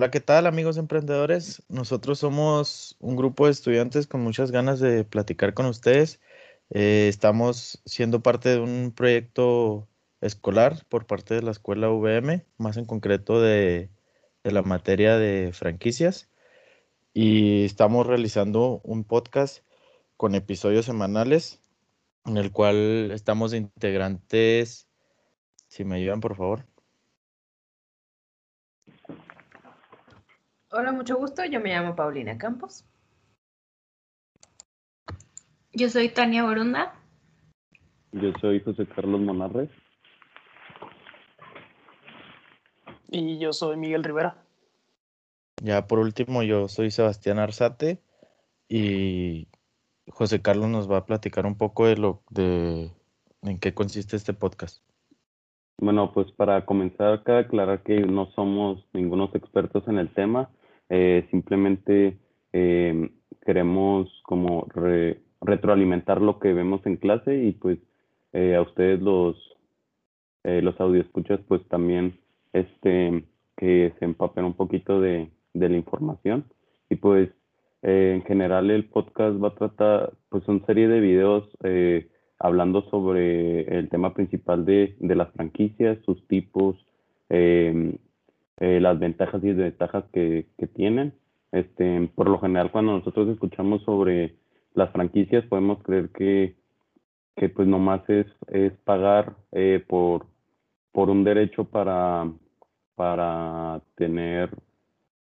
Hola, ¿qué tal amigos emprendedores? Nosotros somos un grupo de estudiantes con muchas ganas de platicar con ustedes. Eh, estamos siendo parte de un proyecto escolar por parte de la escuela VM, más en concreto de, de la materia de franquicias. Y estamos realizando un podcast con episodios semanales en el cual estamos integrantes. Si me ayudan, por favor. Hola, mucho gusto. Yo me llamo Paulina Campos. Yo soy Tania Borunda. Yo soy José Carlos Monarres. Y yo soy Miguel Rivera. Ya por último, yo soy Sebastián Arzate y José Carlos nos va a platicar un poco de lo de en qué consiste este podcast. Bueno, pues para comenzar, cabe aclarar que no somos ningunos expertos en el tema. Eh, simplemente eh, queremos como retroalimentar lo que vemos en clase y pues eh, a ustedes los los escuchas pues también este que se empapen un poquito de, de la información. Y pues en general el podcast va a tratar pues una serie de videos hablando sobre el tema principal de, de las franquicias, sus tipos, eh, eh, las ventajas y desventajas que, que tienen. Este, por lo general, cuando nosotros escuchamos sobre las franquicias, podemos creer que, que pues nomás es, es pagar eh, por, por un derecho para, para tener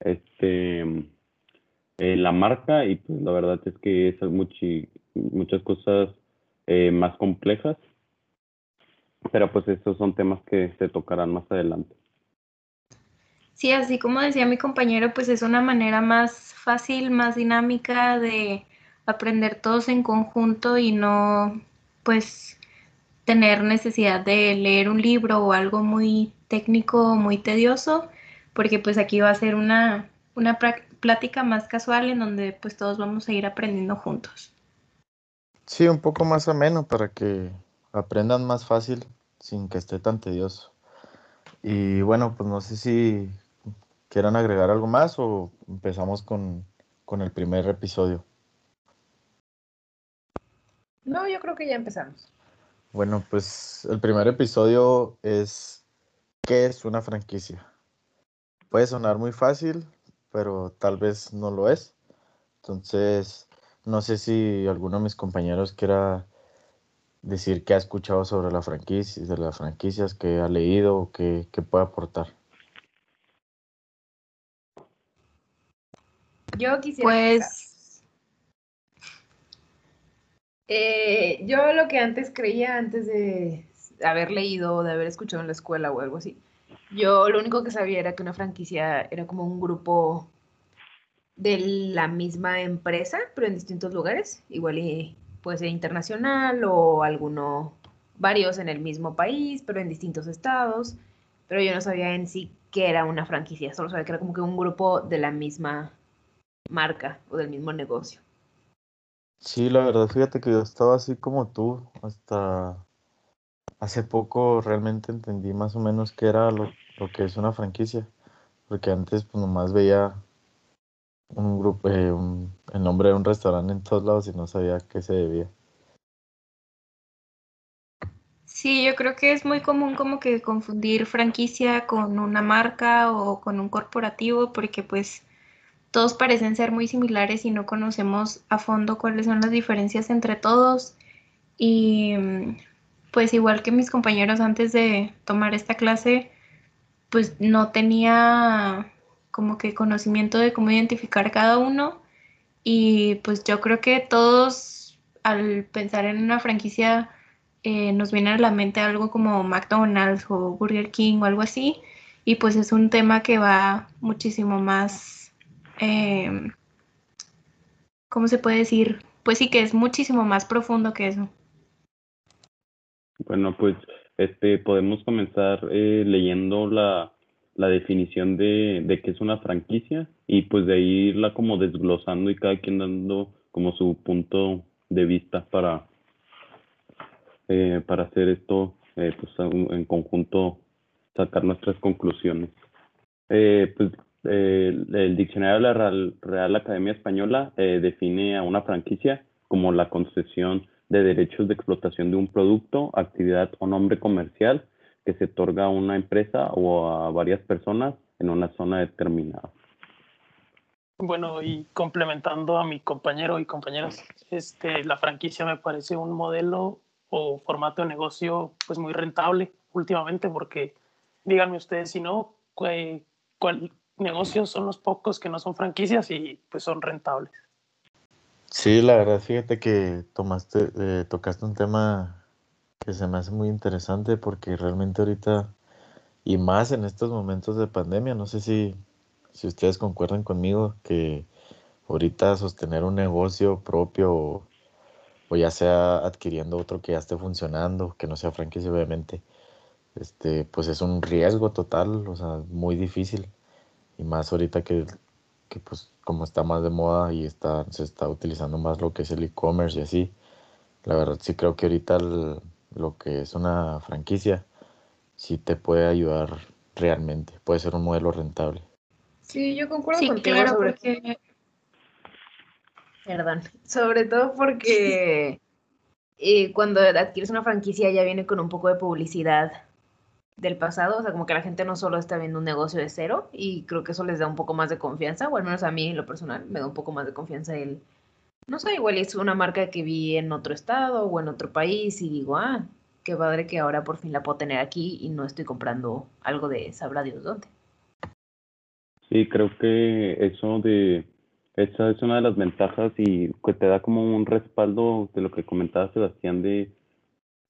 este eh, la marca. Y pues la verdad es que es muchi, muchas cosas eh, más complejas. Pero pues estos son temas que se tocarán más adelante Sí, así como decía mi compañero, pues es una manera más fácil, más dinámica de aprender todos en conjunto y no pues tener necesidad de leer un libro o algo muy técnico o muy tedioso, porque pues aquí va a ser una, una plática más casual en donde pues todos vamos a ir aprendiendo juntos. Sí, un poco más ameno para que aprendan más fácil sin que esté tan tedioso. Y bueno, pues no sé si ¿Quieran agregar algo más o empezamos con, el primer episodio? No, yo creo que ya empezamos. Bueno, pues el primer episodio es ¿qué es una franquicia? Puede sonar muy fácil, pero tal vez no lo es. Entonces, no sé si alguno de mis compañeros quiera decir qué ha escuchado sobre la franquicia, de las franquicias, que ha leído o qué, qué puede aportar. Yo quisiera. Pues. Eh, yo lo que antes creía, antes de haber leído o de haber escuchado en la escuela o algo así, yo lo único que sabía era que una franquicia era como un grupo de la misma empresa, pero en distintos lugares. Igual y puede ser internacional o alguno, varios en el mismo país, pero en distintos estados. Pero yo no sabía en sí qué era una franquicia, solo sabía que era como que un grupo de la misma marca o del mismo negocio. Sí, la verdad, fíjate que yo estaba así como tú, hasta hace poco realmente entendí más o menos qué era lo, que es una franquicia, porque antes pues nomás veía un grupo, eh, el nombre de un restaurante en todos lados y no sabía qué se debía. Sí, yo creo que es muy común como que confundir franquicia con una marca o con un corporativo, porque pues todos parecen ser muy similares y no conocemos a fondo cuáles son las diferencias entre todos. Y pues igual que mis compañeros antes de tomar esta clase, pues no tenía como que conocimiento de cómo identificar cada uno. Y pues yo creo que todos al pensar en una franquicia eh, nos viene a la mente algo como McDonald's o Burger King o algo así. Y pues es un tema que va muchísimo más eh, ¿cómo se puede decir? Pues sí que es muchísimo más profundo que eso. Bueno, pues este podemos comenzar eh, leyendo la, la definición de, de qué es una franquicia y pues de ahí irla como desglosando y cada quien dando como su punto de vista para, eh, para hacer esto eh, pues en conjunto sacar nuestras conclusiones. Eh, pues eh, el diccionario de la Real, Academia Española eh, define a una franquicia como la concesión de derechos de explotación de un producto, actividad o nombre comercial que se otorga a una empresa o a varias personas en una zona determinada. Bueno, y complementando a mi compañero y compañeras, este, la franquicia me parece un modelo o formato de negocio pues muy rentable últimamente porque díganme ustedes si no, ¿cuál, negocios son los pocos que no son franquicias y pues son rentables? Sí, la verdad, fíjate que tomaste, eh, tocaste un tema que se me hace muy interesante porque realmente ahorita, y más en estos momentos de pandemia, no sé si, si ustedes concuerdan conmigo que ahorita sostener un negocio propio o, o ya sea adquiriendo otro que ya esté funcionando, que no sea franquicia obviamente, este, pues es un riesgo total, o sea, muy difícil. Y más ahorita que, que pues como está más de moda y está, se está utilizando más lo que es el e-commerce y así, la verdad sí creo que ahorita lo que es una franquicia sí te puede ayudar realmente, puede ser un modelo rentable. Sí, yo concuerdo sí, contigo claro, sobre porque... Perdón, sobre todo porque eh, cuando adquieres una franquicia ya viene con un poco de publicidad del pasado, o sea, como que la gente no solo está viendo un negocio de cero y creo que eso les da un poco más de confianza, o al menos a mí en lo personal me da un poco más de confianza el, no sé, igual es una marca que vi en otro estado o en otro país y digo, ah, qué padre que ahora por fin la puedo tener aquí y no estoy comprando algo de sabrá Dios dónde. Sí, creo que eso de, esa es una de las ventajas y que te da como un respaldo de lo que comentaba Sebastián de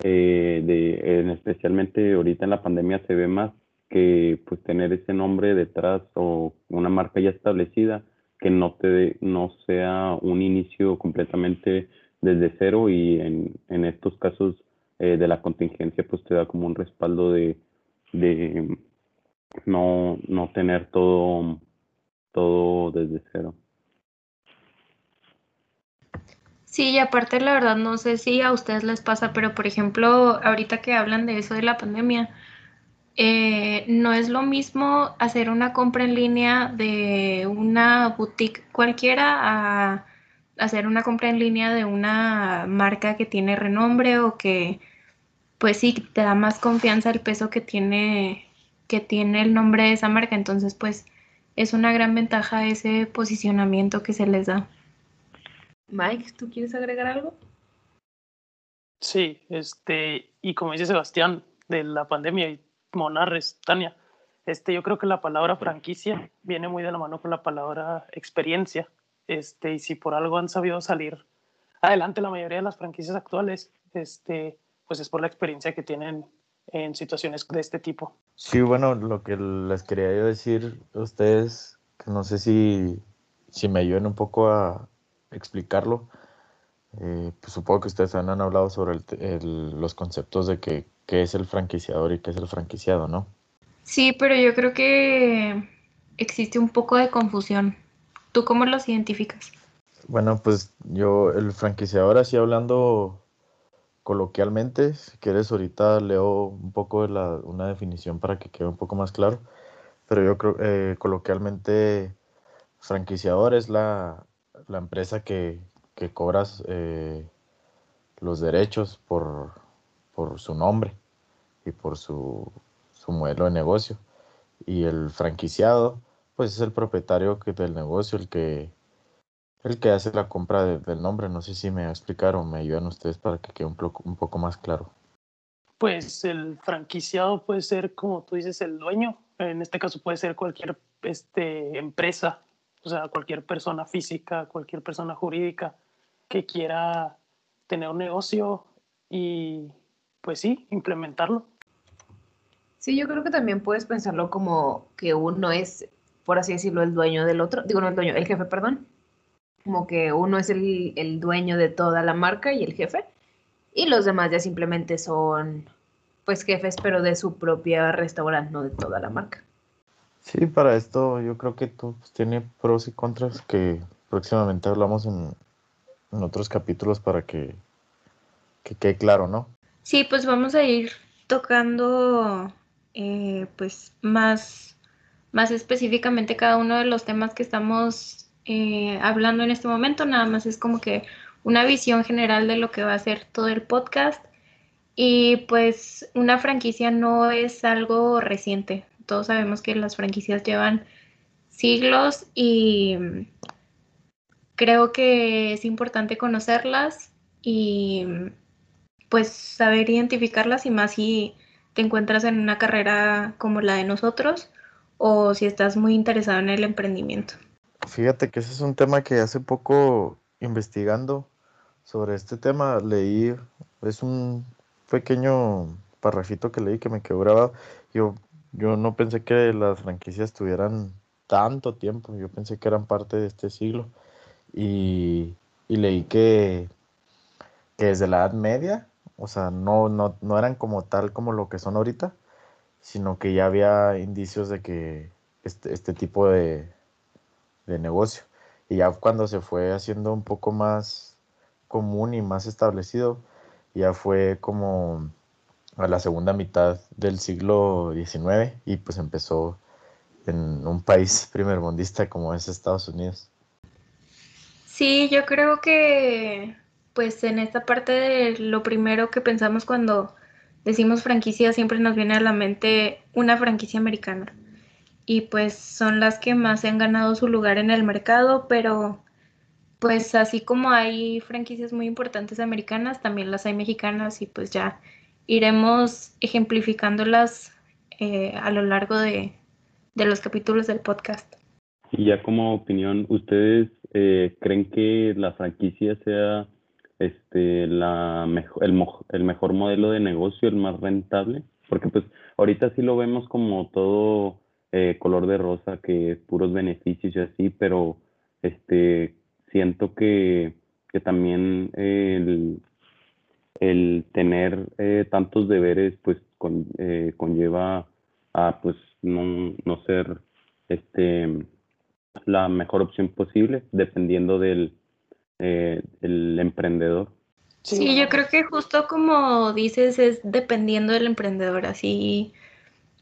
eh, de, especialmente ahorita en la pandemia se ve más que pues tener ese nombre detrás o una marca ya establecida que no te no sea un inicio completamente desde cero y en, en estos casos eh, de la contingencia pues te da como un respaldo de, de no, no tener todo todo desde cero. Sí, y aparte la verdad no sé si a ustedes les pasa, pero por ejemplo, ahorita que hablan de eso de la pandemia, eh, no es lo mismo hacer una compra en línea de una boutique cualquiera a hacer una compra en línea de una marca que tiene renombre o que pues sí te da más confianza el peso que tiene que tiene el nombre de esa marca, entonces pues es una gran ventaja ese posicionamiento que se les da. Mike, ¿tú quieres agregar algo? Sí, este, y como dice Sebastián, de la pandemia y Monarres, Tania, este, yo creo que la palabra franquicia viene muy de la mano con la palabra experiencia. Este, y si por algo han sabido salir adelante la mayoría de las franquicias actuales, este, pues es por la experiencia que tienen en situaciones de este tipo. Sí, bueno, lo que les quería yo decir a ustedes, que no sé si, si me ayuden un poco a, explicarlo. Eh, pues supongo que ustedes han hablado sobre los conceptos de que, qué es el franquiciador y qué es el franquiciado, ¿no? Sí, pero yo creo que existe un poco de confusión. ¿Tú cómo los identificas? Bueno, pues yo, el franquiciador, así hablando coloquialmente, si quieres ahorita leo un poco de la, una definición para que quede un poco más claro, pero yo creo eh, coloquialmente franquiciador es la, la empresa que, que cobras eh, los derechos por, por, su nombre y por su, su, modelo de negocio. Y el franquiciado, pues es el propietario del negocio, el que, el que hace la compra del nombre. No sé si me explicaron, me ayudan ustedes para que quede un, un poco más claro. Pues el franquiciado puede ser, como tú dices, el dueño. En este caso puede ser cualquier este, empresa o sea, cualquier persona física, cualquier persona jurídica que quiera tener un negocio y pues sí, implementarlo. Sí, yo creo que también puedes pensarlo como que uno es, por así decirlo, el dueño del otro, digo, no el dueño, el jefe, perdón, como que uno es el, el dueño de toda la marca y el jefe, y los demás ya simplemente son, pues, jefes, pero de su propia restaurante, no de toda la marca. Sí, para esto yo creo que tú, pues, tiene pros y contras que próximamente hablamos en, otros capítulos para que, que, quede claro, ¿no? Sí, pues vamos a ir tocando eh, pues más, más específicamente cada uno de los temas que estamos eh, hablando en este momento, nada más es como que una visión general de lo que va a ser todo el podcast. Y pues una franquicia no es algo reciente. Todos sabemos que las franquicias llevan siglos y creo que es importante conocerlas y pues saber identificarlas y más si te encuentras en una carrera como la de nosotros o si estás muy interesado en el emprendimiento. Fíjate que ese es un tema que hace poco investigando sobre este tema leí, es un pequeño parrafito que leí que me quedó grabado. Yo, yo no pensé que las franquicias tuvieran tanto tiempo, yo pensé que eran parte de este siglo. Y, leí que, que desde la Edad Media, o sea, no, no, no eran como tal como lo que son ahorita, sino que ya había indicios de que este, este tipo de, de negocio. Y ya cuando se fue haciendo un poco más común y más establecido, ya fue como a la segunda mitad del siglo XIX y pues empezó en un país primermundista como es Estados Unidos. Sí, yo creo que pues en esta parte de lo primero que pensamos cuando decimos franquicia siempre nos viene a la mente una franquicia americana. Y pues son las que más han ganado su lugar en el mercado, pero pues así como hay franquicias muy importantes americanas, también las hay mexicanas y pues ya iremos ejemplificándolas eh, a lo largo de, de, los capítulos del podcast. Y ya como opinión, ¿ustedes eh, creen que la franquicia sea este, la mejor, el, el mejor modelo de negocio, el más rentable, porque pues ahorita sí lo vemos como todo eh, color de rosa, que puros beneficios y así, pero este, siento que, que también el, el tener eh, tantos deberes pues con, eh, conlleva a pues no, no ser este la mejor opción posible dependiendo del, eh, el emprendedor. Sí, yo creo que justo como dices, es dependiendo del emprendedor, así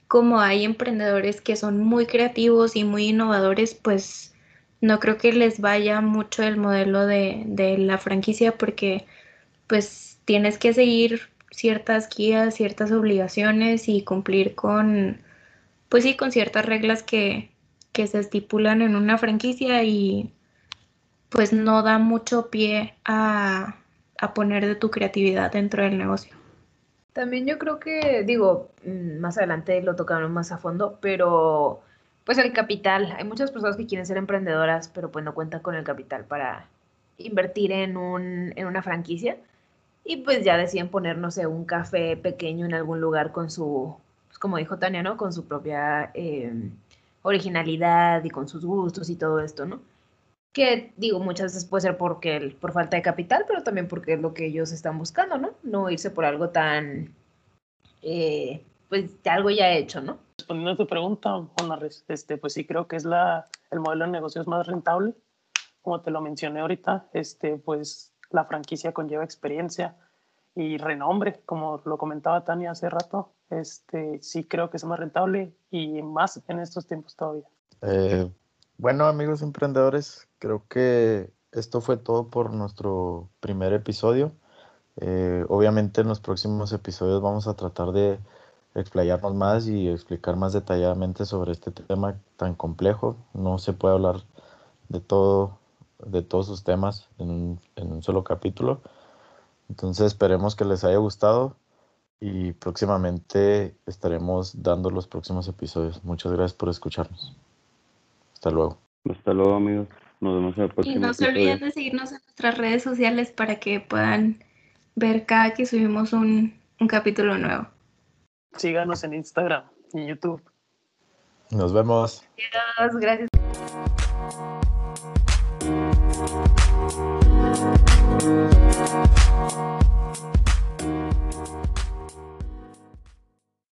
como hay emprendedores que son muy creativos y muy innovadores, pues no creo que les vaya mucho el modelo de, de la franquicia porque pues tienes que seguir ciertas guías, ciertas obligaciones y cumplir con, pues sí, con ciertas reglas que, que se estipulan en una franquicia y pues no da mucho pie a, poner de tu creatividad dentro del negocio. También yo creo que, digo, mm, más adelante lo tocaron más a fondo, pero pues el capital. Hay muchas personas que quieren ser emprendedoras, pero pues no cuentan con el capital para invertir en, un, en una franquicia. Y pues ya deciden poner, no sé, un café pequeño en algún lugar con su, pues como dijo Tania, ¿no? Con su propia em, originalidad y con sus gustos y todo esto, ¿no? que digo, muchas veces puede ser porque por falta de capital, pero también porque es lo que ellos están buscando, ¿no? No irse por algo tan, eh, pues, de algo ya hecho, ¿no? Respondiendo a tu pregunta, Juan este, pues sí creo que es la, el modelo de negocios más rentable. Como te lo mencioné ahorita, este, pues la franquicia conlleva experiencia y renombre, como lo comentaba Tania hace rato. Este, sí creo que es más rentable y más en estos tiempos todavía. Eh, bueno, amigos emprendedores, creo que esto fue todo por nuestro primer episodio. Eh, obviamente en los próximos episodios vamos a tratar de explayarnos más y explicar más detalladamente sobre este tema tan complejo. No se puede hablar de todo, de todos sus temas en un, en un solo capítulo. Entonces esperemos que les haya gustado y próximamente estaremos dando los próximos episodios. Muchas gracias por escucharnos. Hasta luego. Hasta luego, amigos. Nos vemos en el próximo Y no se olviden de seguirnos en nuestras redes sociales para que puedan ver cada que subimos un, un capítulo nuevo. Síganos en Instagram y YouTube. Nos vemos. Adiós, gracias.